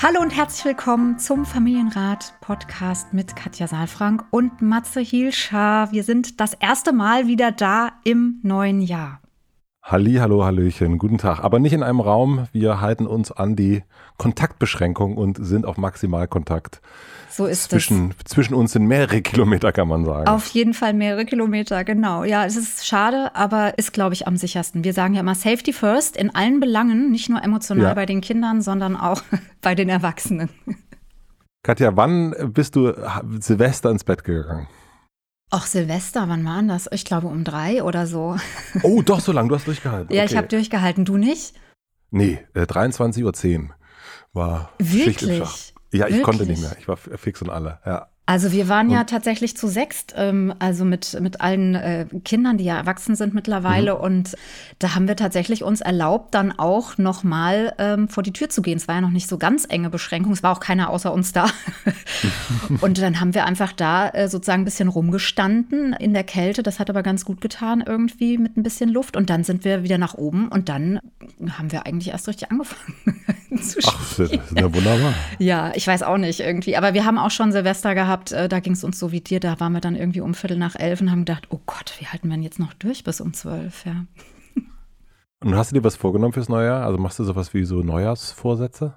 Hallo und herzlich willkommen zum Familienrat Podcast mit Katja Saalfrank und Matze Hielscher. Wir sind das erste Mal wieder da im neuen Jahr. Halli, hallo, hallöchen, guten Tag. Aber nicht in einem Raum. Wir halten uns an die Kontaktbeschränkung und sind auf Maximalkontakt. So ist zwischen, es. Zwischen uns sind mehrere Kilometer, kann man sagen. Auf jeden Fall mehrere Kilometer, genau. Ja, es ist schade, aber ist, glaube ich, am sichersten. Wir sagen ja immer Safety First in allen Belangen, nicht nur emotional ja. bei den Kindern, sondern auch bei den Erwachsenen. Katja, wann bist du Silvester ins Bett gegangen? Ach, Silvester, wann war das? Ich glaube um drei oder so. Oh, doch so lange, du hast durchgehalten. ja, okay. ich habe durchgehalten. Du nicht? Nee, äh, 23.10 Uhr war Wirklich? Schicht im Schach. Ja, ich Wirklich? konnte nicht mehr. Ich war fix und alle, ja. Also wir waren ja tatsächlich zu sechst, ähm, also mit, mit allen äh, Kindern, die ja erwachsen sind mittlerweile. Mhm. Und da haben wir tatsächlich uns erlaubt, dann auch nochmal ähm, vor die Tür zu gehen. Es war ja noch nicht so ganz enge Beschränkung, es war auch keiner außer uns da. und dann haben wir einfach da äh, sozusagen ein bisschen rumgestanden in der Kälte. Das hat aber ganz gut getan irgendwie mit ein bisschen Luft. Und dann sind wir wieder nach oben und dann haben wir eigentlich erst richtig angefangen zu spielen. Ach, das ist ja wunderbar. Ja, ich weiß auch nicht irgendwie. Aber wir haben auch schon Silvester gehabt äh, da ging es uns so wie dir, da waren wir dann irgendwie um Viertel nach elf und haben gedacht, oh Gott, wie halten wir denn jetzt noch durch bis um zwölf, ja. Und hast du dir was vorgenommen fürs neue Jahr? Also machst du sowas wie so Neujahrsvorsätze?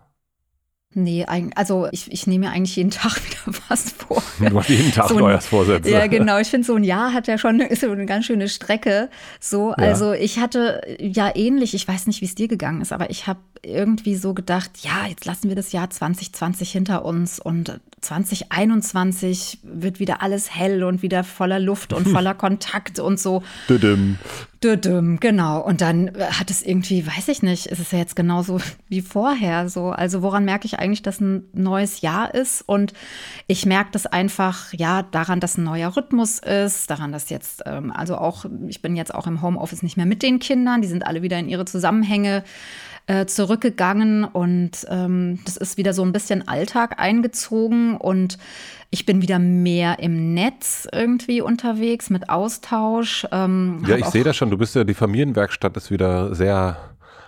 Nee, also ich, ich nehme mir eigentlich jeden Tag wieder was vor. Du machst jeden Tag so Neujahrsvorsätze. Ja, genau. Ich finde, so ein Jahr hat ja schon ist so eine ganz schöne Strecke. So, ja. also ich hatte ja ähnlich, ich weiß nicht, wie es dir gegangen ist, aber ich habe irgendwie so gedacht, ja, jetzt lassen wir das Jahr 2020 hinter uns und 2021 wird wieder alles hell und wieder voller Luft und voller Kontakt und so. Düdüm. Düdüm, genau. Und dann hat es irgendwie, weiß ich nicht, ist es ja jetzt genauso wie vorher so. Also woran merke ich eigentlich, dass ein neues Jahr ist? Und ich merke das einfach, ja, daran, dass ein neuer Rhythmus ist, daran, dass jetzt, ähm, also auch, ich bin jetzt auch im Homeoffice nicht mehr mit den Kindern, die sind alle wieder in ihre Zusammenhänge äh, zurückgegangen und ähm, das ist wieder so ein bisschen Alltag eingezogen und ich bin wieder mehr im Netz irgendwie unterwegs mit Austausch. Ähm, ja, ich sehe das schon. Du bist ja, die Familienwerkstatt ist wieder sehr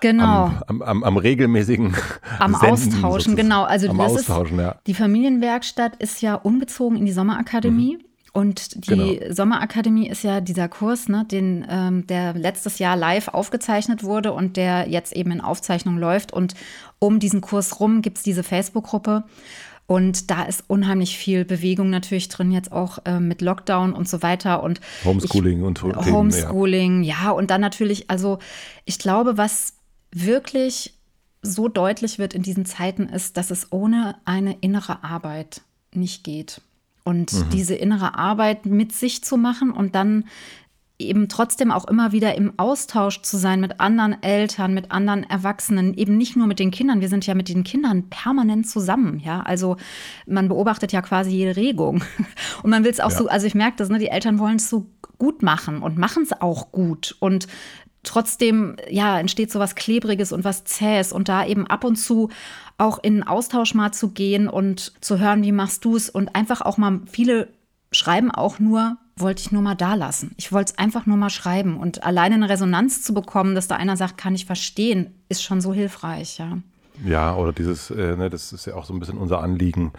Genau. Am, am, am, regelmäßigen Am Senden, Austauschen, sozusagen. genau. Also am das Austauschen, ist, ja. Die Familienwerkstatt ist ja umgezogen in die Sommerakademie. Mhm. Und die genau. Sommerakademie ist ja dieser Kurs, ne, den, ähm, der letztes Jahr live aufgezeichnet wurde und der jetzt eben in Aufzeichnung läuft. Und um diesen Kurs rum gibt es diese Facebook-Gruppe. Und da ist unheimlich viel Bewegung natürlich drin, jetzt auch äh, mit Lockdown und so weiter. Und Homeschooling ich, und Themen, Homeschooling, ja. ja. Und dann natürlich, also ich glaube, was wirklich so deutlich wird in diesen Zeiten ist, dass es ohne eine innere Arbeit nicht geht. Und mhm. diese innere Arbeit mit sich zu machen und dann eben trotzdem auch immer wieder im Austausch zu sein mit anderen Eltern, mit anderen Erwachsenen, eben nicht nur mit den Kindern. Wir sind ja mit den Kindern permanent zusammen, ja. Also man beobachtet ja quasi jede Regung. Und man will es auch ja. so, also ich merke das, ne, die Eltern wollen es so gut machen und machen es auch gut. Und trotzdem, ja, entsteht so was Klebriges und was Zähes und da eben ab und zu auch in Austausch mal zu gehen und zu hören, wie machst du es und einfach auch mal, viele schreiben auch nur, wollte ich nur mal da lassen. Ich wollte es einfach nur mal schreiben und alleine eine Resonanz zu bekommen, dass da einer sagt, kann ich verstehen, ist schon so hilfreich, ja. Ja, oder dieses, äh, ne, das ist ja auch so ein bisschen unser Anliegen,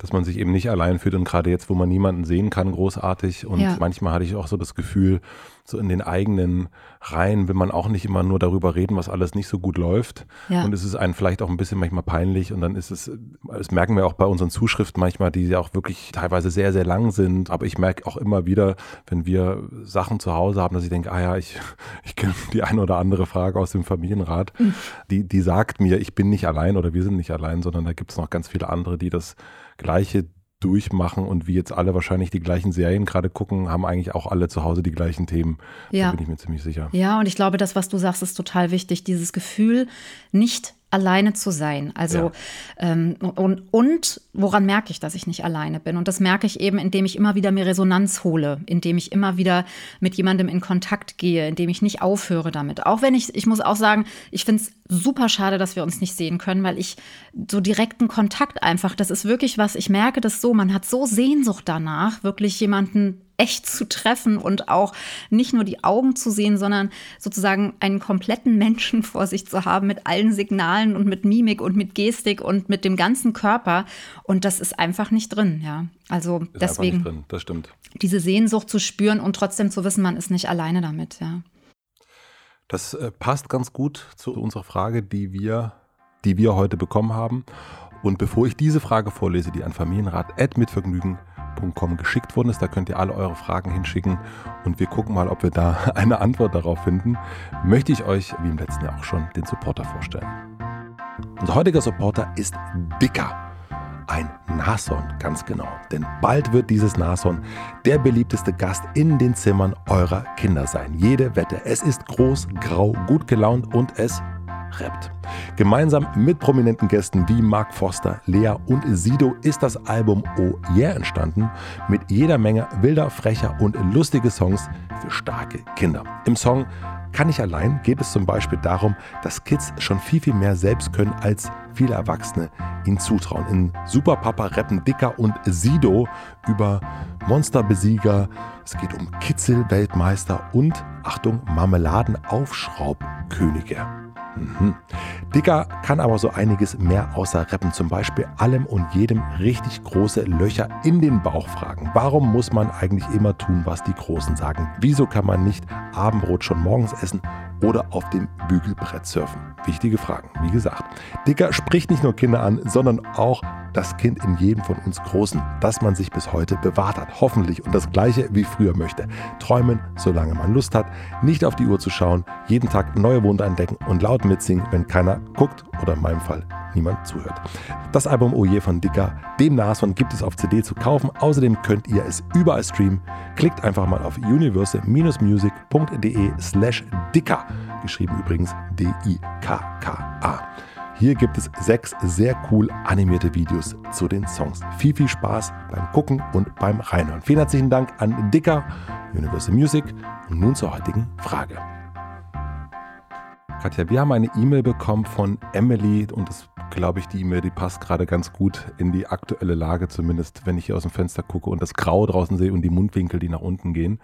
dass man sich eben nicht allein fühlt und gerade jetzt, wo man niemanden sehen kann, großartig. Und ja. manchmal hatte ich auch so das Gefühl, so in den eigenen Reihen will man auch nicht immer nur darüber reden, was alles nicht so gut läuft. Ja. Und es ist einem vielleicht auch ein bisschen manchmal peinlich. Und dann ist es, das merken wir auch bei unseren Zuschriften manchmal, die ja auch wirklich teilweise sehr, sehr lang sind. Aber ich merke auch immer wieder, wenn wir Sachen zu Hause haben, dass ich denke, ah ja, ich, ich kenne die eine oder andere Frage aus dem Familienrat. Mhm. Die, die sagt mir, ich bin nicht allein oder wir sind nicht allein, sondern da gibt es noch ganz viele andere, die das Gleiche durchmachen und wie jetzt alle wahrscheinlich die gleichen Serien gerade gucken, haben eigentlich auch alle zu Hause die gleichen Themen. Ja. Da bin ich mir ziemlich sicher. Ja, und ich glaube, das, was du sagst, ist total wichtig. Dieses Gefühl, nicht alleine zu sein. Also ja. ähm, und, und woran merke ich, dass ich nicht alleine bin? Und das merke ich eben, indem ich immer wieder mir Resonanz hole, indem ich immer wieder mit jemandem in Kontakt gehe, indem ich nicht aufhöre damit. Auch wenn ich, ich muss auch sagen, ich finde es super schade, dass wir uns nicht sehen können, weil ich so direkten Kontakt einfach, das ist wirklich was, ich merke das so, man hat so Sehnsucht danach, wirklich jemanden echt zu treffen und auch nicht nur die Augen zu sehen, sondern sozusagen einen kompletten Menschen vor sich zu haben mit allen Signalen und mit Mimik und mit Gestik und mit dem ganzen Körper. Und das ist einfach nicht drin, ja. Also ist deswegen. Drin, das stimmt. Diese Sehnsucht zu spüren und trotzdem zu wissen, man ist nicht alleine damit, ja. Das äh, passt ganz gut zu unserer Frage, die wir, die wir heute bekommen haben. Und bevor ich diese Frage vorlese, die an Familienrat mit Vergnügen gmail.com geschickt worden ist. Da könnt ihr alle eure Fragen hinschicken und wir gucken mal, ob wir da eine Antwort darauf finden. Möchte ich euch, wie im letzten Jahr auch schon, den Supporter vorstellen. Unser heutiger Supporter ist Dicker. Ein Nashorn, ganz genau. Denn bald wird dieses Nashorn der beliebteste Gast in den Zimmern eurer Kinder sein. Jede Wette. Es ist groß, grau, gut gelaunt und es rappt. Gemeinsam mit prominenten Gästen wie Mark Foster, Lea und Sido ist das Album Oh Yeah entstanden, mit jeder Menge wilder, frecher und lustiger Songs für starke Kinder. Im Song kann ich allein geht es zum Beispiel darum, dass Kids schon viel, viel mehr selbst können, als viele Erwachsene ihnen zutrauen. In Super Papa rappen Dicker und Sido über Monsterbesieger. Es geht um Kitzel-Weltmeister und, Achtung, Marmeladenaufschraubkönige. Mhm. Dicker kann aber so einiges mehr außer Rappen, zum Beispiel allem und jedem richtig große Löcher in den Bauch fragen. Warum muss man eigentlich immer tun, was die Großen sagen? Wieso kann man nicht Abendbrot schon morgens essen oder auf dem Bügelbrett surfen? Wichtige Fragen, wie gesagt. Dicker spricht nicht nur Kinder an, sondern auch das Kind in jedem von uns Großen, das man sich bis heute bewahrt hat. Hoffentlich und das gleiche wie früher möchte. Träumen, solange man Lust hat, nicht auf die Uhr zu schauen, jeden Tag neue Wunder entdecken und laut mitsingen, wenn keiner guckt oder in meinem Fall niemand zuhört. Das Album Oje von Dicker, dem Nashorn, gibt es auf CD zu kaufen. Außerdem könnt ihr es überall streamen. Klickt einfach mal auf universal-music.de slash dicker, geschrieben übrigens D-I-K-K-A. Hier gibt es sechs sehr cool animierte Videos zu den Songs. Viel, viel Spaß beim Gucken und beim Reinhören. Vielen herzlichen Dank an Dicker, Universal Music und nun zur heutigen Frage. Katja, wir haben eine E-Mail bekommen von Emily und das glaube ich, die E-Mail, die passt gerade ganz gut in die aktuelle Lage, zumindest wenn ich hier aus dem Fenster gucke und das Grau draußen sehe und die Mundwinkel, die nach unten gehen.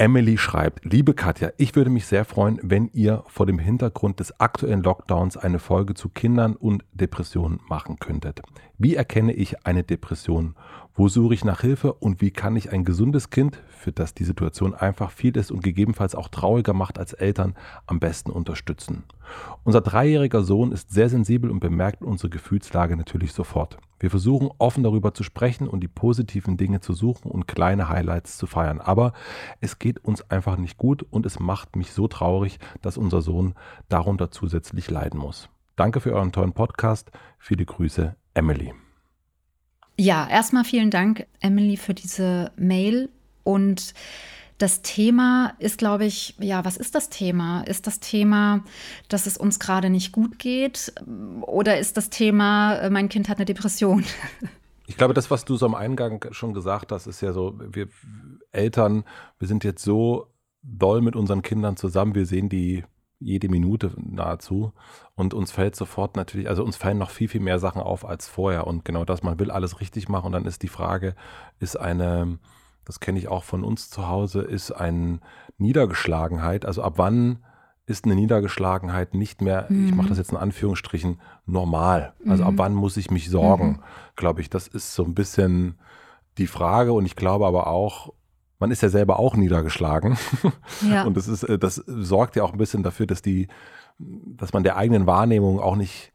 Emily schreibt, liebe Katja, ich würde mich sehr freuen, wenn ihr vor dem Hintergrund des aktuellen Lockdowns eine Folge zu Kindern und Depressionen machen könntet. Wie erkenne ich eine Depression? Wo suche ich nach Hilfe und wie kann ich ein gesundes Kind, für das die Situation einfach viel ist und gegebenenfalls auch trauriger macht als Eltern, am besten unterstützen? Unser dreijähriger Sohn ist sehr sensibel und bemerkt unsere Gefühlslage natürlich sofort. Wir versuchen offen darüber zu sprechen und die positiven Dinge zu suchen und kleine Highlights zu feiern. Aber es geht uns einfach nicht gut und es macht mich so traurig, dass unser Sohn darunter zusätzlich leiden muss. Danke für euren tollen Podcast. Viele Grüße, Emily. Ja, erstmal vielen Dank, Emily, für diese Mail und das Thema ist, glaube ich, ja, was ist das Thema? Ist das Thema, dass es uns gerade nicht gut geht? Oder ist das Thema, äh, mein Kind hat eine Depression? Ich glaube, das, was du so am Eingang schon gesagt hast, ist ja so, wir Eltern, wir sind jetzt so doll mit unseren Kindern zusammen, wir sehen die jede Minute nahezu. Und uns fällt sofort natürlich, also uns fallen noch viel, viel mehr Sachen auf als vorher. Und genau das, man will alles richtig machen. Und dann ist die Frage, ist eine, das kenne ich auch von uns zu Hause, ist eine Niedergeschlagenheit. Also ab wann ist eine Niedergeschlagenheit nicht mehr, mhm. ich mache das jetzt in Anführungsstrichen, normal? Also mhm. ab wann muss ich mich sorgen? Mhm. Glaube ich, das ist so ein bisschen die Frage und ich glaube aber auch, man ist ja selber auch niedergeschlagen. Ja. Und das ist, äh, das sorgt ja auch ein bisschen dafür, dass die, dass man der eigenen Wahrnehmung auch nicht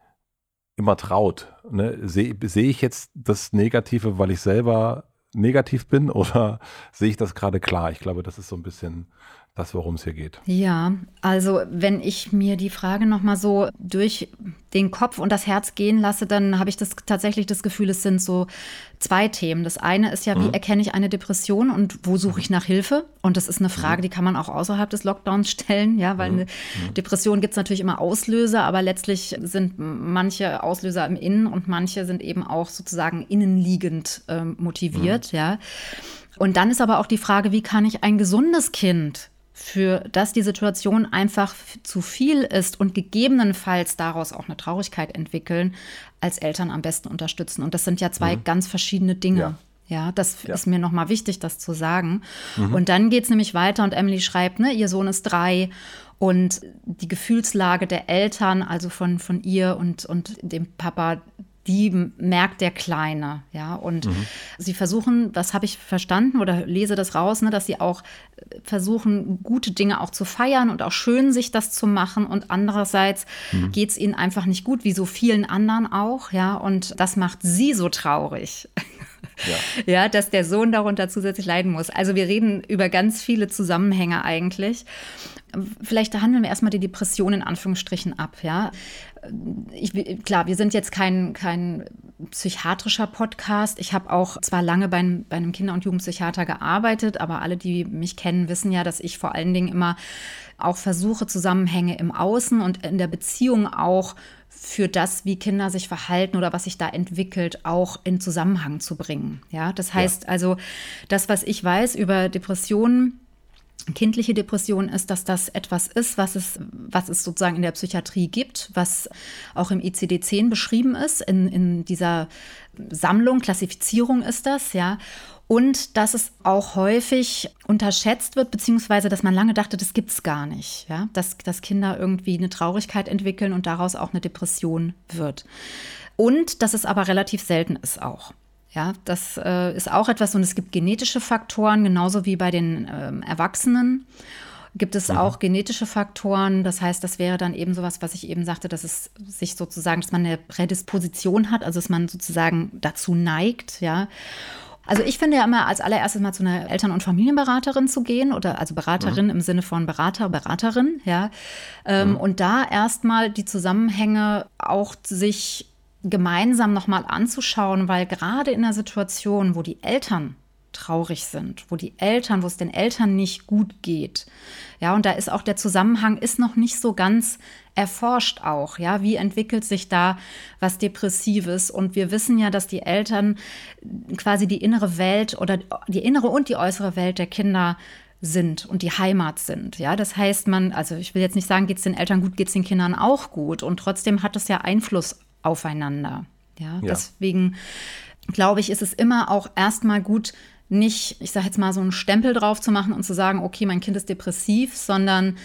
immer traut. Ne? Sehe seh ich jetzt das Negative, weil ich selber negativ bin oder sehe ich das gerade klar? Ich glaube, das ist so ein bisschen das, worum es hier geht. Ja, also wenn ich mir die Frage nochmal so durch den Kopf und das Herz gehen lasse, dann habe ich das tatsächlich das Gefühl, es sind so zwei Themen. Das eine ist ja, wie mhm. erkenne ich eine Depression und wo suche ich nach Hilfe? Und das ist eine Frage, mhm. die kann man auch außerhalb des Lockdowns stellen, ja, weil mhm. eine mhm. Depression gibt es natürlich immer Auslöser, aber letztlich sind manche Auslöser im Innen und manche sind eben auch sozusagen innenliegend ähm, motiviert, mhm. ja. Und dann ist aber auch die Frage, wie kann ich ein gesundes Kind für das die Situation einfach zu viel ist und gegebenenfalls daraus auch eine Traurigkeit entwickeln, als Eltern am besten unterstützen. Und das sind ja zwei mhm. ganz verschiedene Dinge. Ja. Ja, das ja. ist mir nochmal wichtig, das zu sagen. Mhm. Und dann geht es nämlich weiter und Emily schreibt, ne, ihr Sohn ist drei und die Gefühlslage der Eltern, also von, von ihr und, und dem Papa, die merkt der Kleine, ja. Und mhm. sie versuchen, das habe ich verstanden oder lese das raus, ne, dass sie auch äh, versuchen, gute Dinge auch zu feiern und auch schön sich das zu machen. Und andererseits mhm. geht es ihnen einfach nicht gut, wie so vielen anderen auch, ja. Und das macht sie so traurig. Ja. ja, dass der Sohn darunter zusätzlich leiden muss. Also wir reden über ganz viele Zusammenhänge eigentlich. Vielleicht handeln wir erstmal die Depression in Anführungsstrichen ab, ja. Ich, klar, wir sind jetzt kein, kein psychiatrischer Podcast. Ich habe auch zwar lange bei, bei einem Kinder- und Jugendpsychiater gearbeitet, aber alle, die mich kennen, wissen ja, dass ich vor allen Dingen immer auch versuche, Zusammenhänge im Außen und in der Beziehung auch für das, wie Kinder sich verhalten oder was sich da entwickelt, auch in Zusammenhang zu bringen. Ja, das heißt ja. also, das, was ich weiß über Depressionen, kindliche Depression ist, dass das etwas ist, was es, was es sozusagen in der Psychiatrie gibt, was auch im ICD-10 beschrieben ist, in, in dieser Sammlung, Klassifizierung ist das, ja. Und dass es auch häufig unterschätzt wird, beziehungsweise dass man lange dachte, das gibt es gar nicht, ja. Dass, dass Kinder irgendwie eine Traurigkeit entwickeln und daraus auch eine Depression wird. Und dass es aber relativ selten ist auch. Ja, das äh, ist auch etwas und es gibt genetische Faktoren, genauso wie bei den ähm, Erwachsenen gibt es mhm. auch genetische Faktoren. Das heißt, das wäre dann eben sowas, was ich eben sagte, dass es sich sozusagen, dass man eine Prädisposition hat, also dass man sozusagen dazu neigt, ja. Also ich finde ja immer als allererstes mal zu einer Eltern- und Familienberaterin zu gehen oder also Beraterin mhm. im Sinne von Berater, Beraterin, ja. Ähm, mhm. Und da erstmal die Zusammenhänge auch sich gemeinsam nochmal anzuschauen, weil gerade in einer Situation, wo die Eltern traurig sind, wo die Eltern, wo es den Eltern nicht gut geht. Ja, und da ist auch der Zusammenhang ist noch nicht so ganz erforscht auch, ja, wie entwickelt sich da was depressives und wir wissen ja, dass die Eltern quasi die innere Welt oder die innere und die äußere Welt der Kinder sind und die Heimat sind. Ja, das heißt, man, also ich will jetzt nicht sagen, geht es den Eltern gut, geht es den Kindern auch gut. Und trotzdem hat es ja Einfluss aufeinander. Ja, ja. deswegen glaube ich, ist es immer auch erstmal gut, nicht, ich sage jetzt mal, so einen Stempel drauf zu machen und zu sagen, okay, mein Kind ist depressiv, sondern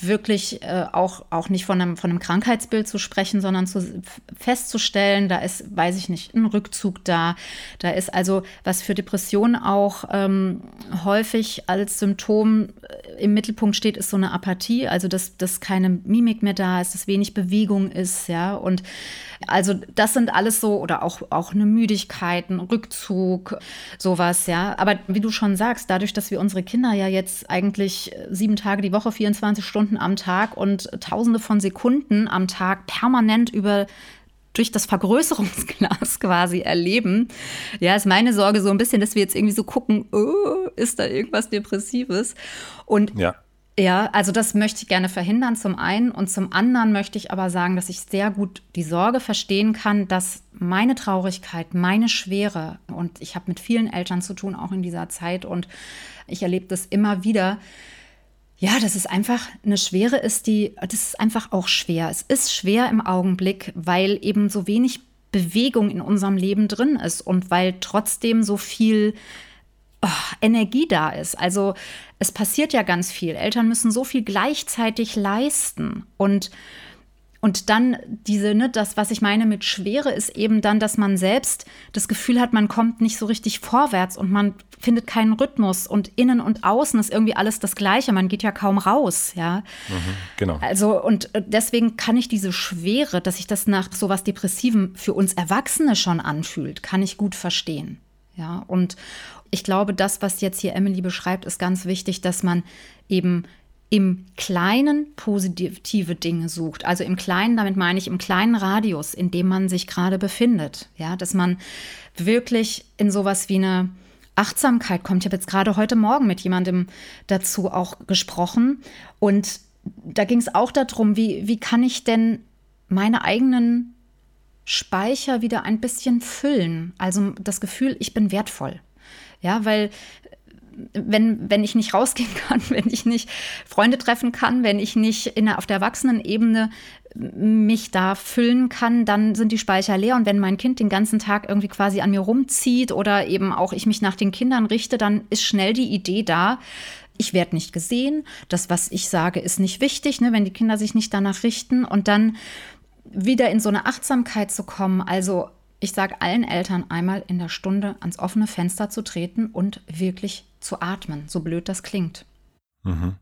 wirklich äh, auch, auch nicht von einem, von einem Krankheitsbild zu sprechen, sondern zu, festzustellen, da ist, weiß ich nicht, ein Rückzug da. Da ist also, was für Depressionen auch ähm, häufig als Symptom äh, im Mittelpunkt steht, ist so eine Apathie, also dass, dass keine Mimik mehr da ist, dass wenig Bewegung ist, ja. Und also das sind alles so, oder auch, auch eine Müdigkeit, ein Rückzug, sowas, ja. Aber wie du schon sagst, dadurch, dass wir unsere Kinder ja jetzt eigentlich sieben Tage die Woche, 24 Stunden am Tag und tausende von Sekunden am Tag permanent über durch das Vergrößerungsglas quasi erleben. Ja, ist meine Sorge so ein bisschen, dass wir jetzt irgendwie so gucken, oh, ist da irgendwas Depressives? Und ja. Ja, also das möchte ich gerne verhindern zum einen und zum anderen möchte ich aber sagen, dass ich sehr gut die Sorge verstehen kann, dass meine Traurigkeit, meine Schwere und ich habe mit vielen Eltern zu tun, auch in dieser Zeit und ich erlebe das immer wieder, ja, dass es einfach eine Schwere ist, die, das ist einfach auch schwer. Es ist schwer im Augenblick, weil eben so wenig Bewegung in unserem Leben drin ist und weil trotzdem so viel oh, Energie da ist. Also es passiert ja ganz viel. Eltern müssen so viel gleichzeitig leisten und und dann diese, ne, das, was ich meine mit Schwere, ist eben dann, dass man selbst das Gefühl hat, man kommt nicht so richtig vorwärts und man findet keinen Rhythmus und innen und außen ist irgendwie alles das Gleiche. Man geht ja kaum raus, ja. Mhm, genau. Also, und äh, deswegen kann ich diese Schwere, dass sich das nach so was Depressivem für uns Erwachsene schon anfühlt, kann ich gut verstehen. Ja, und ich glaube, das, was jetzt hier Emily beschreibt, ist ganz wichtig, dass man eben im Kleinen positive Dinge sucht. Also im Kleinen, damit meine ich im kleinen Radius, in dem man sich gerade befindet. Ja, dass man wirklich in sowas wie eine Achtsamkeit kommt. Ich habe jetzt gerade heute Morgen mit jemandem dazu auch gesprochen und da ging es auch darum, wie, wie kann ich denn meine eigenen Speicher wieder ein bisschen füllen? Also das Gefühl, ich bin wertvoll. Ja, weil wenn, wenn ich nicht rausgehen kann, wenn ich nicht Freunde treffen kann, wenn ich nicht in auf der Erwachsenenebene mich da füllen kann, dann sind die Speicher leer. Und wenn mein Kind den ganzen Tag irgendwie quasi an mir rumzieht oder eben auch ich mich nach den Kindern richte, dann ist schnell die Idee da, ich werde nicht gesehen, das, was ich sage, ist nicht wichtig, ne, wenn die Kinder sich nicht danach richten. Und dann wieder in so eine Achtsamkeit zu kommen, also ich sage allen Eltern einmal in der Stunde ans offene Fenster zu treten und wirklich zu atmen, so blöd das klingt. Mhm.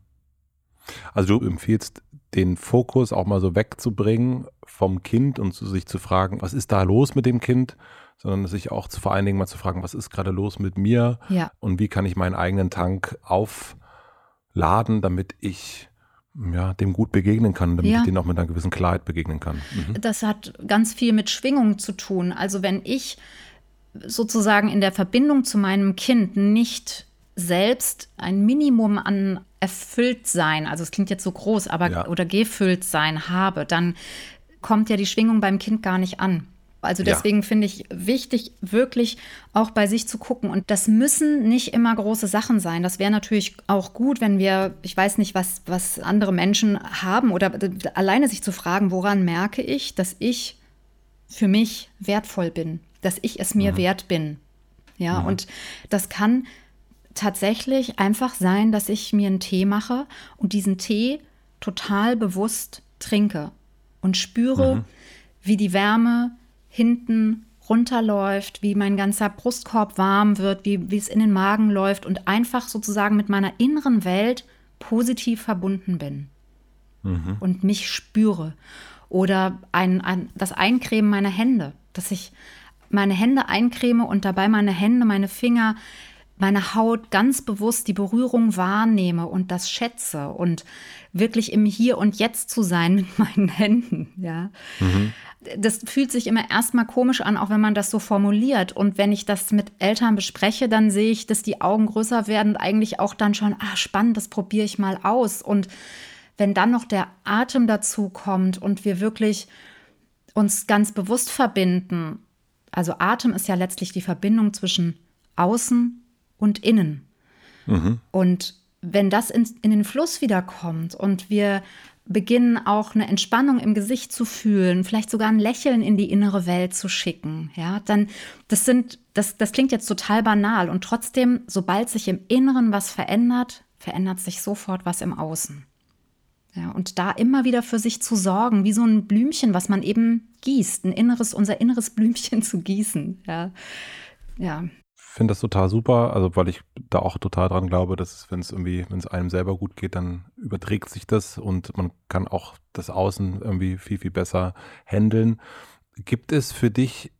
Also du empfiehlst den Fokus auch mal so wegzubringen vom Kind und sich zu fragen, was ist da los mit dem Kind, sondern sich auch zu, vor allen Dingen mal zu fragen, was ist gerade los mit mir ja. und wie kann ich meinen eigenen Tank aufladen, damit ich ja, dem gut begegnen kann, damit ja. ich denen auch mit einer gewissen Klarheit begegnen kann. Mhm. Das hat ganz viel mit Schwingung zu tun. Also wenn ich sozusagen in der Verbindung zu meinem Kind nicht selbst ein Minimum an erfüllt sein, also es klingt jetzt so groß, aber ja. oder gefüllt sein habe, dann kommt ja die Schwingung beim Kind gar nicht an. Also deswegen ja. finde ich wichtig, wirklich auch bei sich zu gucken. Und das müssen nicht immer große Sachen sein. Das wäre natürlich auch gut, wenn wir, ich weiß nicht, was, was andere Menschen haben oder alleine sich zu fragen, woran merke ich, dass ich für mich wertvoll bin, dass ich es mir mhm. wert bin. Ja, mhm. und das kann tatsächlich einfach sein, dass ich mir einen Tee mache und diesen Tee total bewusst trinke und spüre, mhm. wie die Wärme hinten runterläuft, wie mein ganzer Brustkorb warm wird, wie, wie es in den Magen läuft und einfach sozusagen mit meiner inneren Welt positiv verbunden bin mhm. und mich spüre. Oder ein, ein, das Eincremen meiner Hände, dass ich meine Hände eincreme und dabei meine Hände, meine Finger, meine Haut ganz bewusst die Berührung wahrnehme und das schätze und wirklich im Hier und Jetzt zu sein mit meinen Händen, ja. Mhm das fühlt sich immer erstmal komisch an, auch wenn man das so formuliert. Und wenn ich das mit Eltern bespreche, dann sehe ich, dass die Augen größer werden, eigentlich auch dann schon, ah, spannend, das probiere ich mal aus. Und wenn dann noch der Atem dazu kommt und wir wirklich uns ganz bewusst verbinden, also Atem ist ja letztlich die Verbindung zwischen außen und innen. Mhm. Und wenn das in, in den Fluss wiederkommt und wir beginnen auch eine Entspannung im Gesicht zu fühlen, vielleicht sogar ein Lächeln in die innere Welt zu schicken, ja, dann das sind das das klingt jetzt total banal und trotzdem sobald sich im Inneren was verändert, verändert sich sofort was im Außen. Ja, und da immer wieder für sich zu sorgen, wie so ein Blümchen, was man eben gießt, ein inneres unser inneres Blümchen zu gießen, ja. Ja, finde das total super, also weil ich da auch total dran glaube, dass wenn es irgendwie, wenn es einem selber gut geht, dann überträgt sich das und man kann auch das Außen irgendwie viel, viel besser handeln. Gibt es für dich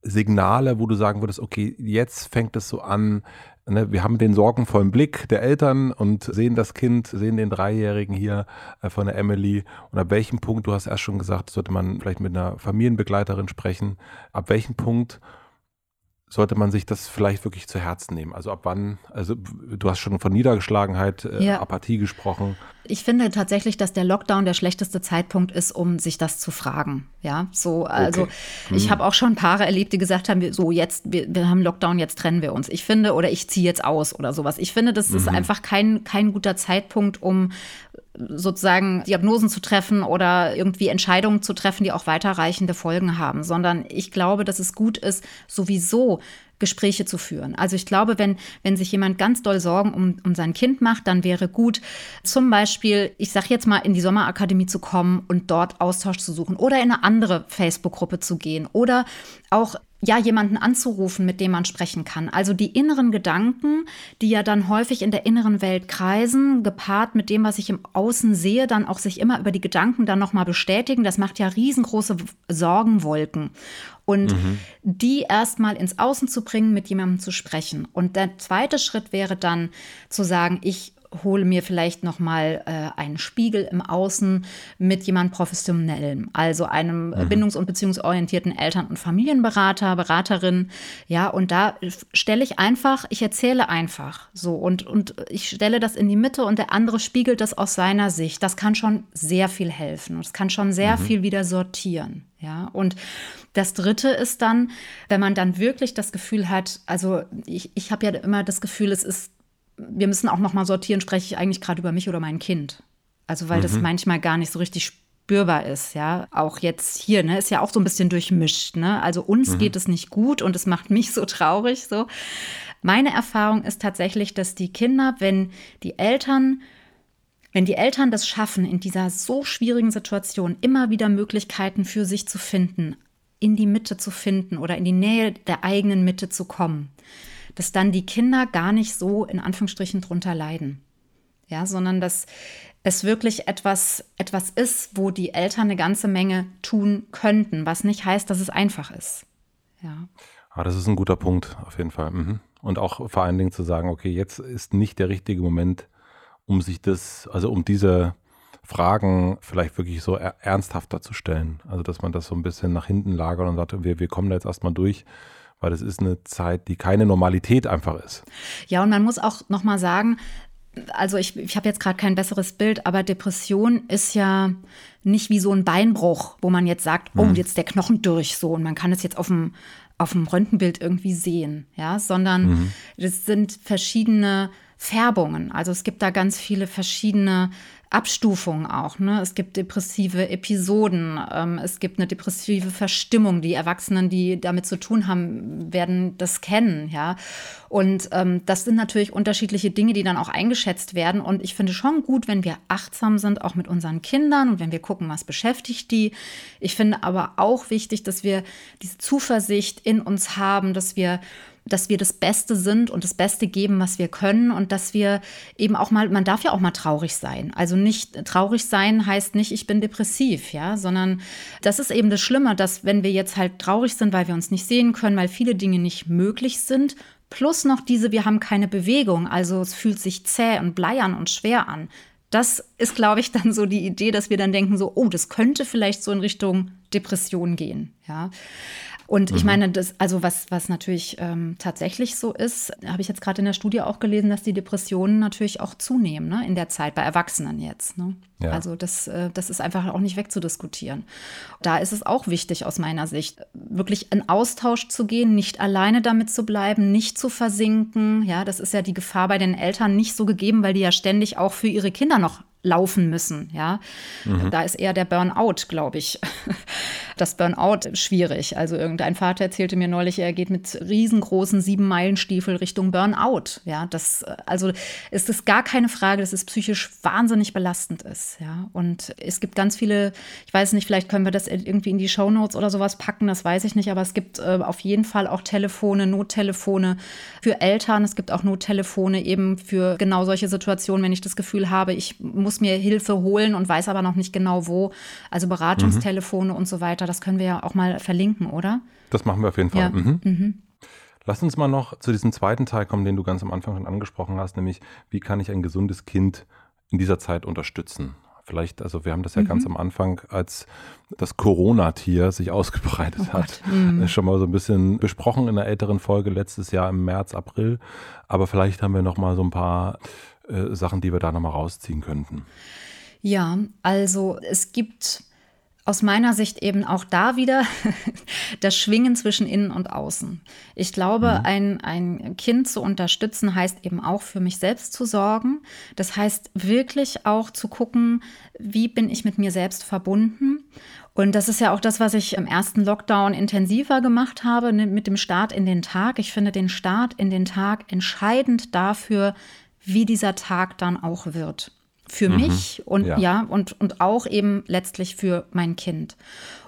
Signale, wo du sagen würdest, okay, jetzt fängt es so an, ne, wir haben den sorgenvollen Blick der Eltern und sehen das Kind, sehen den Dreijährigen hier äh, von der Emily und ab welchem Punkt, du hast erst schon gesagt, sollte man vielleicht mit einer Familienbegleiterin sprechen, ab welchem Punkt sollte man sich das vielleicht wirklich zu Herzen nehmen? Also ab wann, also du hast schon von Niedergeschlagenheit, äh, ja. Apathie gesprochen. Ich finde tatsächlich, dass der Lockdown der schlechteste Zeitpunkt ist, um sich das zu fragen. Ja, so, also okay. hm. ich habe auch schon Paare erlebt, die gesagt haben, so jetzt, wir, wir, haben Lockdown, jetzt trennen wir uns. Ich finde, oder ich ziehe jetzt aus oder sowas. Ich finde, das mhm. ist einfach kein, kein guter Zeitpunkt, um sozusagen Diagnosen zu treffen oder irgendwie Entscheidungen zu treffen, die auch weiterreichende Folgen haben, sondern ich glaube, dass es gut ist, sowieso Gespräche zu führen. Also ich glaube, wenn, wenn sich jemand ganz doll Sorgen um, um sein Kind macht, dann wäre gut, zum Beispiel, ich sage jetzt mal, in die Sommerakademie zu kommen und dort Austausch zu suchen oder in eine andere Facebook-Gruppe zu gehen oder auch ja, jemanden anzurufen, mit dem man sprechen kann. Also die inneren Gedanken, die ja dann häufig in der inneren Welt kreisen, gepaart mit dem, was ich im Außen sehe, dann auch sich immer über die Gedanken dann nochmal bestätigen, das macht ja riesengroße Sorgenwolken. Und mhm. die erstmal ins Außen zu bringen, mit jemandem zu sprechen. Und der zweite Schritt wäre dann zu sagen, ich hole mir vielleicht noch mal äh, einen Spiegel im Außen mit jemand professionellem, also einem mhm. bindungs- und beziehungsorientierten Eltern- und Familienberater, Beraterin, ja, und da stelle ich einfach, ich erzähle einfach so und und ich stelle das in die Mitte und der andere spiegelt das aus seiner Sicht. Das kann schon sehr viel helfen und es kann schon sehr mhm. viel wieder sortieren. Ja, und das dritte ist dann, wenn man dann wirklich das Gefühl hat, also ich, ich habe ja immer das Gefühl, es ist wir müssen auch noch mal sortieren, spreche ich eigentlich gerade über mich oder mein Kind? Also weil mhm. das manchmal gar nicht so richtig spürbar ist, ja. Auch jetzt hier, ne, ist ja auch so ein bisschen durchmischt, ne? Also uns mhm. geht es nicht gut und es macht mich so traurig, so. Meine Erfahrung ist tatsächlich, dass die Kinder, wenn die Eltern wenn die Eltern das schaffen, in dieser so schwierigen Situation immer wieder Möglichkeiten für sich zu finden, in die Mitte zu finden oder in die Nähe der eigenen Mitte zu kommen, dass dann die Kinder gar nicht so in Anführungsstrichen drunter leiden. Ja, sondern dass es wirklich etwas, etwas ist, wo die Eltern eine ganze Menge tun könnten, was nicht heißt, dass es einfach ist. Ja. Ah, das ist ein guter Punkt, auf jeden Fall. Mhm. Und auch vor allen Dingen zu sagen, okay, jetzt ist nicht der richtige Moment, um sich das, also um diese Fragen vielleicht wirklich so ernsthafter zu stellen. Also dass man das so ein bisschen nach hinten lagert und sagt, wir, wir kommen da jetzt erstmal durch weil es ist eine Zeit, die keine Normalität einfach ist. Ja, und man muss auch noch mal sagen, also ich, ich habe jetzt gerade kein besseres Bild, aber Depression ist ja nicht wie so ein Beinbruch, wo man jetzt sagt, oh, mhm. jetzt der Knochen durch so und man kann es jetzt auf dem auf dem Röntgenbild irgendwie sehen, ja, sondern mhm. das sind verschiedene Färbungen. Also es gibt da ganz viele verschiedene Abstufungen auch. Ne? Es gibt depressive Episoden, ähm, es gibt eine depressive Verstimmung. Die Erwachsenen, die damit zu tun haben, werden das kennen. Ja? Und ähm, das sind natürlich unterschiedliche Dinge, die dann auch eingeschätzt werden. Und ich finde schon gut, wenn wir achtsam sind, auch mit unseren Kindern und wenn wir gucken, was beschäftigt die. Ich finde aber auch wichtig, dass wir diese Zuversicht in uns haben, dass wir dass wir das Beste sind und das Beste geben, was wir können und dass wir eben auch mal, man darf ja auch mal traurig sein. Also nicht traurig sein heißt nicht, ich bin depressiv, ja, sondern das ist eben das Schlimme, dass wenn wir jetzt halt traurig sind, weil wir uns nicht sehen können, weil viele Dinge nicht möglich sind, plus noch diese, wir haben keine Bewegung, also es fühlt sich zäh und bleiern und schwer an. Das ist, glaube ich, dann so die Idee, dass wir dann denken so, oh, das könnte vielleicht so in Richtung Depression gehen, ja. Und mhm. ich meine, das, also was, was natürlich ähm, tatsächlich so ist, habe ich jetzt gerade in der Studie auch gelesen, dass die Depressionen natürlich auch zunehmen, ne, in der Zeit, bei Erwachsenen jetzt. Ne? Ja. Also das, äh, das ist einfach auch nicht wegzudiskutieren. Da ist es auch wichtig aus meiner Sicht, wirklich in Austausch zu gehen, nicht alleine damit zu bleiben, nicht zu versinken. Ja, das ist ja die Gefahr bei den Eltern nicht so gegeben, weil die ja ständig auch für ihre Kinder noch laufen müssen. Ja, mhm. da ist eher der Burnout, glaube ich. Das Burnout schwierig. Also irgendein Vater erzählte mir neulich, er geht mit riesengroßen sieben Meilen Stiefel Richtung Burnout. Ja, das also ist es gar keine Frage, dass es psychisch wahnsinnig belastend ist. Ja, und es gibt ganz viele. Ich weiß nicht, vielleicht können wir das irgendwie in die Show Notes oder sowas packen. Das weiß ich nicht. Aber es gibt äh, auf jeden Fall auch Telefone, Nottelefone für Eltern. Es gibt auch Nottelefone eben für genau solche Situationen, wenn ich das Gefühl habe, ich muss mir Hilfe holen und weiß aber noch nicht genau wo. Also Beratungstelefone mhm. und so weiter. Das können wir ja auch mal verlinken, oder? Das machen wir auf jeden Fall. Ja. Mhm. Mhm. Lass uns mal noch zu diesem zweiten Teil kommen, den du ganz am Anfang schon angesprochen hast, nämlich wie kann ich ein gesundes Kind in dieser Zeit unterstützen? Vielleicht, also wir haben das ja mhm. ganz am Anfang, als das Corona-Tier sich ausgebreitet oh hat, mhm. schon mal so ein bisschen besprochen in einer älteren Folge letztes Jahr im März, April. Aber vielleicht haben wir noch mal so ein paar äh, Sachen, die wir da noch mal rausziehen könnten. Ja, also es gibt aus meiner Sicht eben auch da wieder das Schwingen zwischen innen und außen. Ich glaube, mhm. ein, ein Kind zu unterstützen heißt eben auch für mich selbst zu sorgen. Das heißt wirklich auch zu gucken, wie bin ich mit mir selbst verbunden. Und das ist ja auch das, was ich im ersten Lockdown intensiver gemacht habe, ne, mit dem Start in den Tag. Ich finde den Start in den Tag entscheidend dafür, wie dieser Tag dann auch wird für mhm. mich und ja. ja, und, und auch eben letztlich für mein Kind.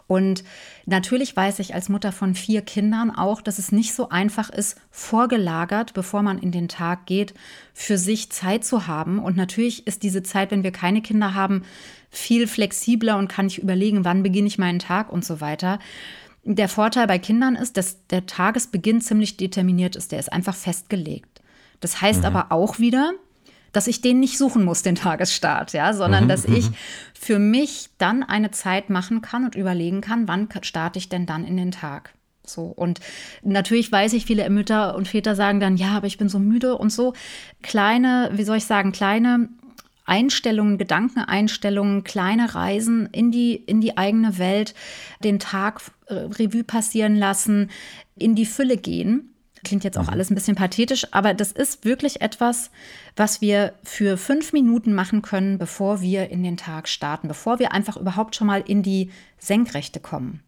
Und natürlich weiß ich als Mutter von vier Kindern auch, dass es nicht so einfach ist, vorgelagert, bevor man in den Tag geht, für sich Zeit zu haben. Und natürlich ist diese Zeit, wenn wir keine Kinder haben, viel flexibler und kann ich überlegen, wann beginne ich meinen Tag und so weiter. Der Vorteil bei Kindern ist, dass der Tagesbeginn ziemlich determiniert ist. Der ist einfach festgelegt. Das heißt mhm. aber auch wieder, dass ich den nicht suchen muss, den Tagesstart, ja, sondern mhm, dass ich mhm. für mich dann eine Zeit machen kann und überlegen kann, wann starte ich denn dann in den Tag. So. Und natürlich weiß ich, viele Mütter und Väter sagen dann, ja, aber ich bin so müde und so. Kleine, wie soll ich sagen, kleine Einstellungen, Gedankeneinstellungen, kleine Reisen in die, in die eigene Welt, den Tag äh, Revue passieren lassen, in die Fülle gehen. Klingt jetzt auch mhm. alles ein bisschen pathetisch, aber das ist wirklich etwas, was wir für fünf Minuten machen können, bevor wir in den Tag starten, bevor wir einfach überhaupt schon mal in die Senkrechte kommen.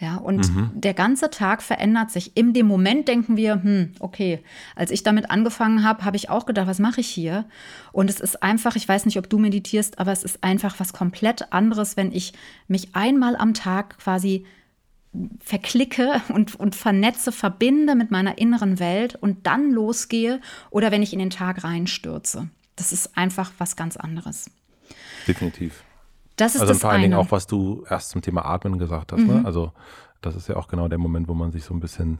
Ja, und mhm. der ganze Tag verändert sich. In dem Moment denken wir, hm, okay, als ich damit angefangen habe, habe ich auch gedacht, was mache ich hier? Und es ist einfach, ich weiß nicht, ob du meditierst, aber es ist einfach was komplett anderes, wenn ich mich einmal am Tag quasi verklicke und, und vernetze, verbinde mit meiner inneren Welt und dann losgehe oder wenn ich in den Tag reinstürze. Das ist einfach was ganz anderes. Definitiv. Das ist also das vor allen Dingen auch, was du erst zum Thema Atmen gesagt hast. Ne? Mhm. Ne? Also das ist ja auch genau der Moment, wo man sich so ein bisschen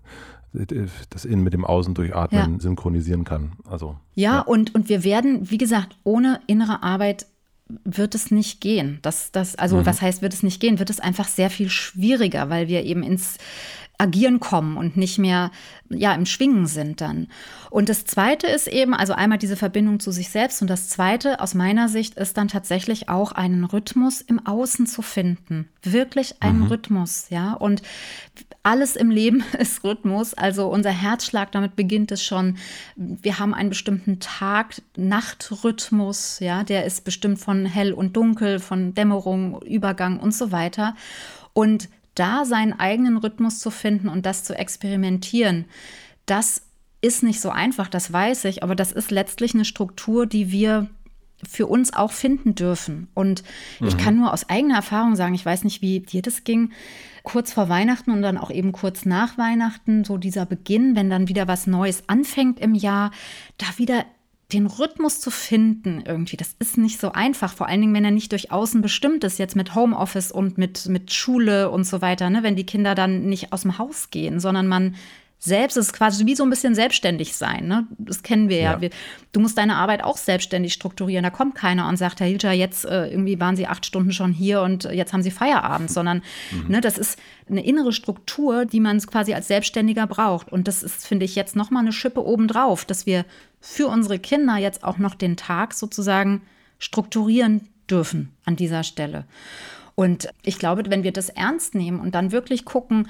das Innen mit dem Außen durch Atmen ja. synchronisieren kann. Also, ja, ja, Und, und wir werden, wie gesagt, ohne innere Arbeit wird es nicht gehen. Das, das, also mhm. was heißt, wird es nicht gehen? Wird es einfach sehr viel schwieriger, weil wir eben ins Agieren kommen und nicht mehr ja im Schwingen sind dann. Und das zweite ist eben, also einmal diese Verbindung zu sich selbst und das zweite aus meiner Sicht ist dann tatsächlich auch einen Rhythmus im Außen zu finden. Wirklich einen mhm. Rhythmus, ja. Und alles im Leben ist Rhythmus. Also unser Herzschlag, damit beginnt es schon. Wir haben einen bestimmten Tag-Nacht-Rhythmus, ja. Der ist bestimmt von hell und dunkel, von Dämmerung, Übergang und so weiter. Und da seinen eigenen Rhythmus zu finden und das zu experimentieren, das ist nicht so einfach, das weiß ich, aber das ist letztlich eine Struktur, die wir für uns auch finden dürfen. Und mhm. ich kann nur aus eigener Erfahrung sagen, ich weiß nicht, wie dir das ging, kurz vor Weihnachten und dann auch eben kurz nach Weihnachten, so dieser Beginn, wenn dann wieder was Neues anfängt im Jahr, da wieder den Rhythmus zu finden irgendwie, das ist nicht so einfach, vor allen Dingen, wenn er nicht durch außen bestimmt ist, jetzt mit Homeoffice und mit, mit Schule und so weiter, ne? wenn die Kinder dann nicht aus dem Haus gehen, sondern man selbst, es ist quasi wie so ein bisschen selbstständig sein. Ne? Das kennen wir ja. ja. Wir, du musst deine Arbeit auch selbstständig strukturieren. Da kommt keiner und sagt, Herr Hilscher, jetzt äh, irgendwie waren Sie acht Stunden schon hier und jetzt haben Sie Feierabend, sondern mhm. ne, das ist eine innere Struktur, die man quasi als Selbstständiger braucht. Und das ist, finde ich, jetzt nochmal eine Schippe obendrauf, dass wir für unsere Kinder jetzt auch noch den Tag sozusagen strukturieren dürfen an dieser Stelle. Und ich glaube, wenn wir das ernst nehmen und dann wirklich gucken,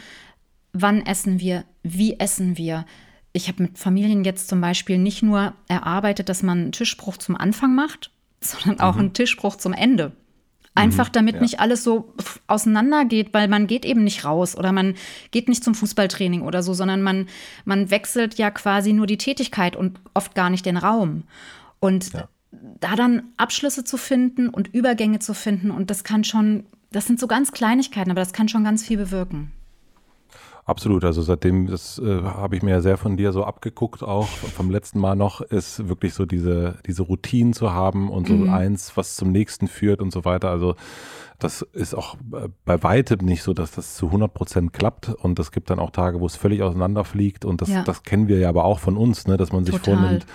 wann essen wir, wie essen wir. Ich habe mit Familien jetzt zum Beispiel nicht nur erarbeitet, dass man einen Tischbruch zum Anfang macht, sondern auch mhm. einen Tischbruch zum Ende. Einfach mhm, damit ja. nicht alles so auseinandergeht, weil man geht eben nicht raus oder man geht nicht zum Fußballtraining oder so, sondern man, man wechselt ja quasi nur die Tätigkeit und oft gar nicht den Raum. Und ja. da dann Abschlüsse zu finden und Übergänge zu finden und das kann schon, das sind so ganz Kleinigkeiten, aber das kann schon ganz viel bewirken. Absolut, also seitdem, das äh, habe ich mir ja sehr von dir so abgeguckt, auch vom letzten Mal noch, ist wirklich so diese, diese Routinen zu haben und so mhm. eins, was zum nächsten führt und so weiter. Also das ist auch bei weitem nicht so, dass das zu 100 Prozent klappt und es gibt dann auch Tage, wo es völlig auseinanderfliegt und das, ja. das kennen wir ja aber auch von uns, ne, dass man sich Total. vornimmt,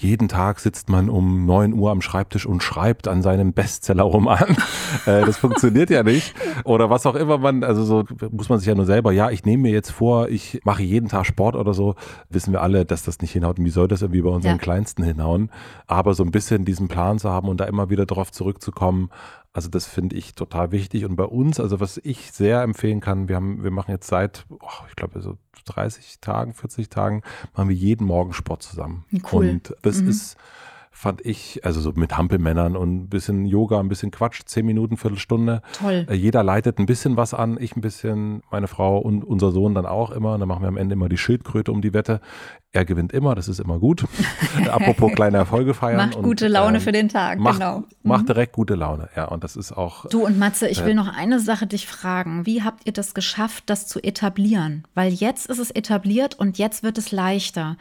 jeden Tag sitzt man um 9 Uhr am Schreibtisch und schreibt an seinem Bestsellerroman. äh, das funktioniert ja nicht. Oder was auch immer man, also so muss man sich ja nur selber, ja, ich nehme mir jetzt vor, ich mache jeden Tag Sport oder so, wissen wir alle, dass das nicht hinhaut. Und wie soll das irgendwie bei unseren ja. Kleinsten hinhauen? Aber so ein bisschen diesen Plan zu haben und da immer wieder darauf zurückzukommen, Also das finde ich total wichtig. Und bei uns, also was ich sehr empfehlen kann, wir haben, wir machen jetzt seit, oh, ich glaube, so 30 Tagen, 40 Tagen, machen wir jeden Morgen Sport zusammen. Cool. Und das mhm. ist fand ich, also so mit Hampelmännern und ein bisschen Yoga, ein bisschen Quatsch, zehn Minuten, Viertelstunde. Toll. Äh, jeder leitet ein bisschen was an, ich ein bisschen, meine Frau und unser Sohn dann auch immer. Und dann machen wir am Ende immer die Schildkröte um die Wette. Er gewinnt immer, das ist immer gut. Apropos kleine Erfolge feiern. Macht und, gute Laune ähm, für den Tag, macht, genau. Macht mhm. direkt gute Laune, ja. Und das ist auch. Du und Matze, ich äh, will noch eine Sache dich fragen. Wie habt ihr das geschafft, das zu etablieren? Weil jetzt ist es etabliert und jetzt wird es leichter.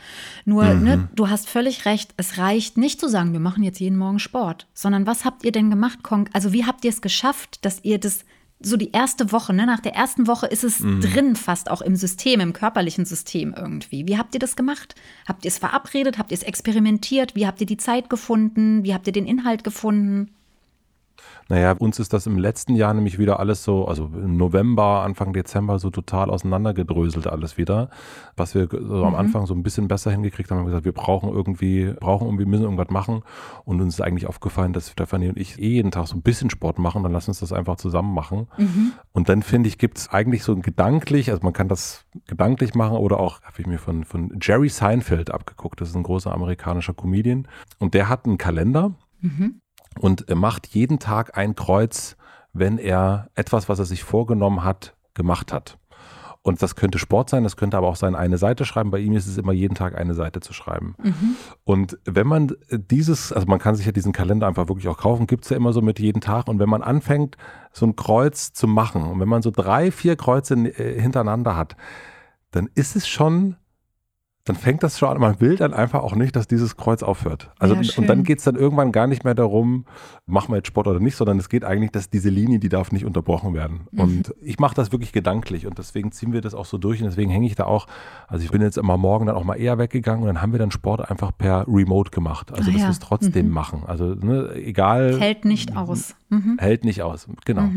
Nur, mhm. ne, du hast völlig recht, es reicht nicht zu sagen, wir machen jetzt jeden Morgen Sport, sondern was habt ihr denn gemacht? Also wie habt ihr es geschafft, dass ihr das so die erste Woche, ne? nach der ersten Woche ist es mhm. drin fast auch im System, im körperlichen System irgendwie. Wie habt ihr das gemacht? Habt ihr es verabredet? Habt ihr es experimentiert? Wie habt ihr die Zeit gefunden? Wie habt ihr den Inhalt gefunden? Naja, uns ist das im letzten Jahr nämlich wieder alles so, also im November, Anfang Dezember so total auseinandergedröselt alles wieder. Was wir so mhm. am Anfang so ein bisschen besser hingekriegt haben, haben wir gesagt, wir brauchen irgendwie, brauchen irgendwie, müssen irgendwas machen. Und uns ist eigentlich aufgefallen, dass Stefanie und ich eh jeden Tag so ein bisschen Sport machen, dann lass uns das einfach zusammen machen. Mhm. Und dann finde ich, gibt es eigentlich so ein gedanklich, also man kann das gedanklich machen oder auch, habe ich mir von, von Jerry Seinfeld abgeguckt, das ist ein großer amerikanischer Comedian. Und der hat einen Kalender. Mhm und macht jeden Tag ein Kreuz, wenn er etwas, was er sich vorgenommen hat, gemacht hat. Und das könnte Sport sein, das könnte aber auch sein, eine Seite schreiben. Bei ihm ist es immer jeden Tag eine Seite zu schreiben. Mhm. Und wenn man dieses, also man kann sich ja diesen Kalender einfach wirklich auch kaufen, gibt es ja immer so mit jeden Tag. Und wenn man anfängt, so ein Kreuz zu machen und wenn man so drei, vier Kreuze äh, hintereinander hat, dann ist es schon dann fängt das schon an. Man will dann einfach auch nicht, dass dieses Kreuz aufhört. Also ja, und dann geht es dann irgendwann gar nicht mehr darum, machen wir jetzt Sport oder nicht, sondern es geht eigentlich, dass diese Linie, die darf nicht unterbrochen werden. Mhm. Und ich mache das wirklich gedanklich und deswegen ziehen wir das auch so durch und deswegen hänge ich da auch. Also ich bin jetzt immer morgen dann auch mal eher weggegangen und dann haben wir dann Sport einfach per Remote gemacht. Also ah, dass ja. wir es trotzdem mhm. machen. Also ne, egal. Hält nicht aus. Mhm. Hält nicht aus, genau.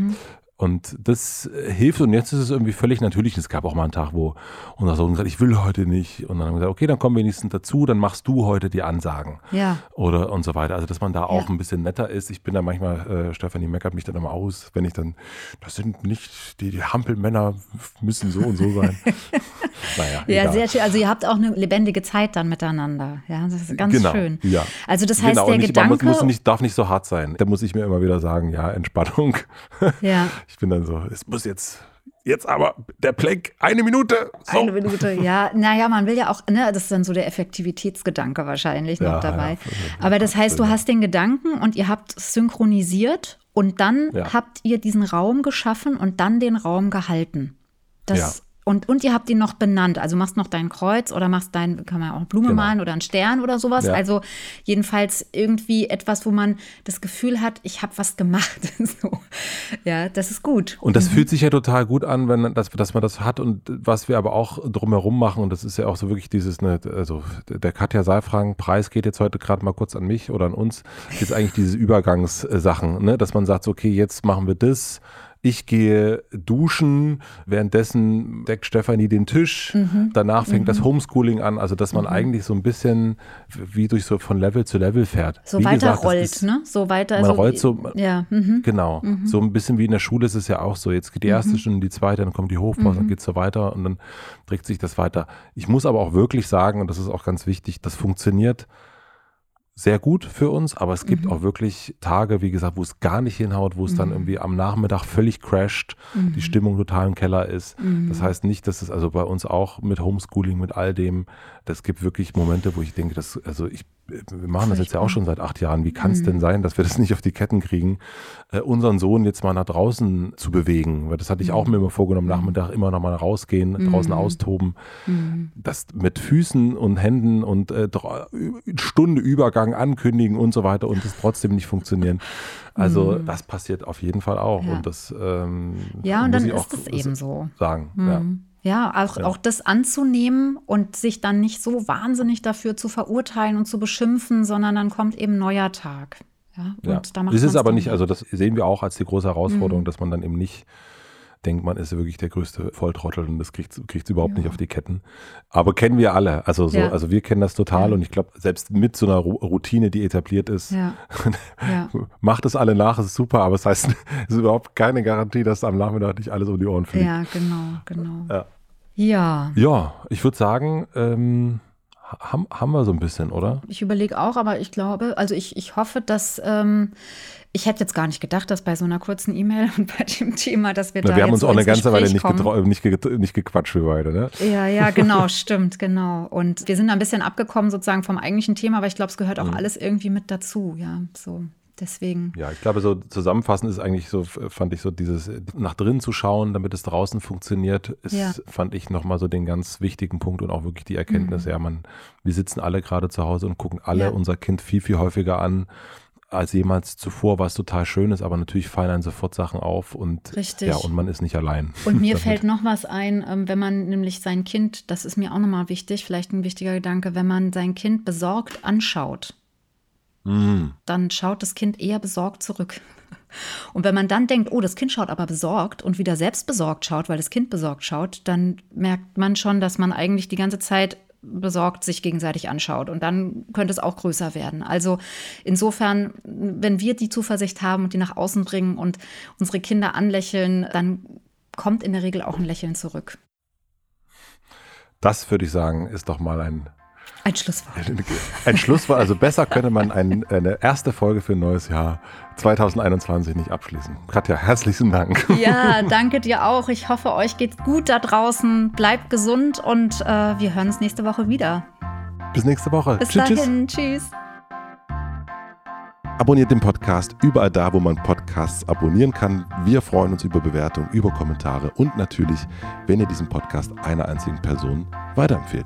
Und das hilft und jetzt ist es irgendwie völlig natürlich. Es gab auch mal einen Tag, wo unser Sohn gesagt, ich will heute nicht. Und dann haben wir gesagt, okay, dann komm wenigstens dazu, dann machst du heute die Ansagen. Ja. Oder und so weiter. Also, dass man da auch ja. ein bisschen netter ist. Ich bin da manchmal, äh, Stefanie meckert mich dann immer aus, wenn ich dann, das sind nicht, die, die Hampelmänner müssen so und so sein. naja, ja, egal. sehr schön. Also ihr habt auch eine lebendige Zeit dann miteinander. Ja, das ist ganz genau, schön. Ja. Also das heißt, genau, der nicht, Gedanke... Man muss nicht, darf nicht so hart sein. Da muss ich mir immer wieder sagen, ja, Entspannung. Ja. Ich bin dann so, es muss jetzt Jetzt aber der Plank, eine Minute. So. Eine Minute, ja. Naja, man will ja auch, ne, das ist dann so der Effektivitätsgedanke wahrscheinlich ja, noch dabei. Ja, aber das heißt, du hast den Gedanken und ihr habt synchronisiert und dann ja. habt ihr diesen Raum geschaffen und dann den Raum gehalten. Das und, und ihr habt ihn noch benannt. Also machst noch dein Kreuz oder machst dein, kann man auch Blume genau. malen oder einen Stern oder sowas. Ja. Also jedenfalls irgendwie etwas, wo man das Gefühl hat, ich habe was gemacht. so. Ja, das ist gut. Und das mhm. fühlt sich ja total gut an, wenn das, dass man das hat. Und was wir aber auch drumherum machen, und das ist ja auch so wirklich dieses, ne, also der Katja Seifrang-Preis geht jetzt heute gerade mal kurz an mich oder an uns, ist eigentlich diese Übergangssachen, ne? dass man sagt, okay, jetzt machen wir das ich gehe duschen, währenddessen deckt Stefanie den Tisch. Mhm. Danach fängt mhm. das Homeschooling an, also dass man mhm. eigentlich so ein bisschen wie durch so von Level zu Level fährt. So wie weiter gesagt, rollt, ist, ne? So weiter. Man so, rollt so, ja. Mhm. Genau. Mhm. So ein bisschen wie in der Schule ist es ja auch so. Jetzt geht die erste mhm. Stunde, die zweite, dann kommt die Hochpause, dann geht es so weiter und dann trägt sich das weiter. Ich muss aber auch wirklich sagen, und das ist auch ganz wichtig, das funktioniert sehr gut für uns, aber es gibt mhm. auch wirklich Tage, wie gesagt, wo es gar nicht hinhaut, wo es mhm. dann irgendwie am Nachmittag völlig crasht, mhm. die Stimmung total im Keller ist. Mhm. Das heißt nicht, dass es also bei uns auch mit Homeschooling, mit all dem, das gibt wirklich Momente, wo ich denke, dass, also ich wir machen das jetzt ja auch schon seit acht Jahren. Wie kann es mhm. denn sein, dass wir das nicht auf die Ketten kriegen, äh, unseren Sohn jetzt mal nach draußen zu bewegen? Weil das hatte ich mhm. auch mir immer vorgenommen, mhm. Nachmittag immer noch mal rausgehen, mhm. draußen austoben. Mhm. Das mit Füßen und Händen und äh, Stunde Übergang ankündigen und so weiter und das trotzdem nicht funktionieren. Also mhm. das passiert auf jeden Fall auch. Ja. Und das ähm, ja, und dann ist es eben so. Sagen. Ja. Ja, auch, ja. auch das anzunehmen und sich dann nicht so wahnsinnig dafür zu verurteilen und zu beschimpfen, sondern dann kommt eben neuer Tag. Ja, ja. Da das ist aber nicht, also das sehen wir auch als die große Herausforderung, mhm. dass man dann eben nicht denkt, man ist wirklich der größte Volltrottel und das kriegt es überhaupt ja. nicht auf die Ketten. Aber kennen wir alle. Also, so, ja. also wir kennen das total ja. und ich glaube, selbst mit so einer Routine, die etabliert ist, macht es alle nach, ist super, aber es heißt, es ist überhaupt keine Garantie, dass am Nachmittag nicht alles um die Ohren fliegt. Ja, genau, genau. Ja. Ja, ich würde sagen, ähm, haben, haben wir so ein bisschen, oder? Ich überlege auch, aber ich glaube, also ich, ich hoffe, dass ähm, ich hätte jetzt gar nicht gedacht, dass bei so einer kurzen E-Mail und bei dem Thema, dass wir Na, da Wir haben uns auch eine ganze Weile nicht, nicht, ge nicht gequatscht, wir beide, ne? Ja, ja, genau, stimmt, genau. Und wir sind ein bisschen abgekommen sozusagen vom eigentlichen Thema, aber ich glaube, es gehört auch mhm. alles irgendwie mit dazu, ja, so. Deswegen. Ja, ich glaube, so zusammenfassend ist eigentlich so, fand ich so dieses nach drinnen zu schauen, damit es draußen funktioniert, ist, ja. fand ich nochmal so den ganz wichtigen Punkt und auch wirklich die Erkenntnis, mhm. ja, man, wir sitzen alle gerade zu Hause und gucken alle ja. unser Kind viel, viel häufiger an als jemals zuvor, was total schön ist, aber natürlich fallen einem sofort Sachen auf und Richtig. ja, und man ist nicht allein. Und mir fällt noch was ein, ähm, wenn man nämlich sein Kind, das ist mir auch nochmal wichtig, vielleicht ein wichtiger Gedanke, wenn man sein Kind besorgt anschaut, mhm. dann schaut das Kind eher besorgt zurück. Und wenn man dann denkt, oh, das Kind schaut aber besorgt und wieder selbst besorgt schaut, weil das Kind besorgt schaut, dann merkt man schon, dass man eigentlich die ganze Zeit besorgt sich gegenseitig anschaut. Und dann könnte es auch größer werden. Also insofern, wenn wir die Zuversicht haben und die nach außen bringen und unsere Kinder anlächeln, dann kommt in der Regel auch ein Lächeln zurück. Das würde ich sagen, ist doch mal ein ein Schlusswort. Ein Schlusswort. Also besser könnte man ein, eine erste Folge für ein neues Jahr 2021 nicht abschließen. Katja, herzlichen Dank. Ja, danke dir auch. Ich hoffe, euch geht's gut da draußen. Bleibt gesund und äh, wir hören uns nächste Woche wieder. Bis nächste Woche. Bis tschüss, dahin. Tschüss. Abonniert den Podcast überall da, wo man Podcasts abonnieren kann. Wir freuen uns über Bewertungen, über Kommentare und natürlich, wenn ihr diesen Podcast einer einzigen Person weiterempfehlt.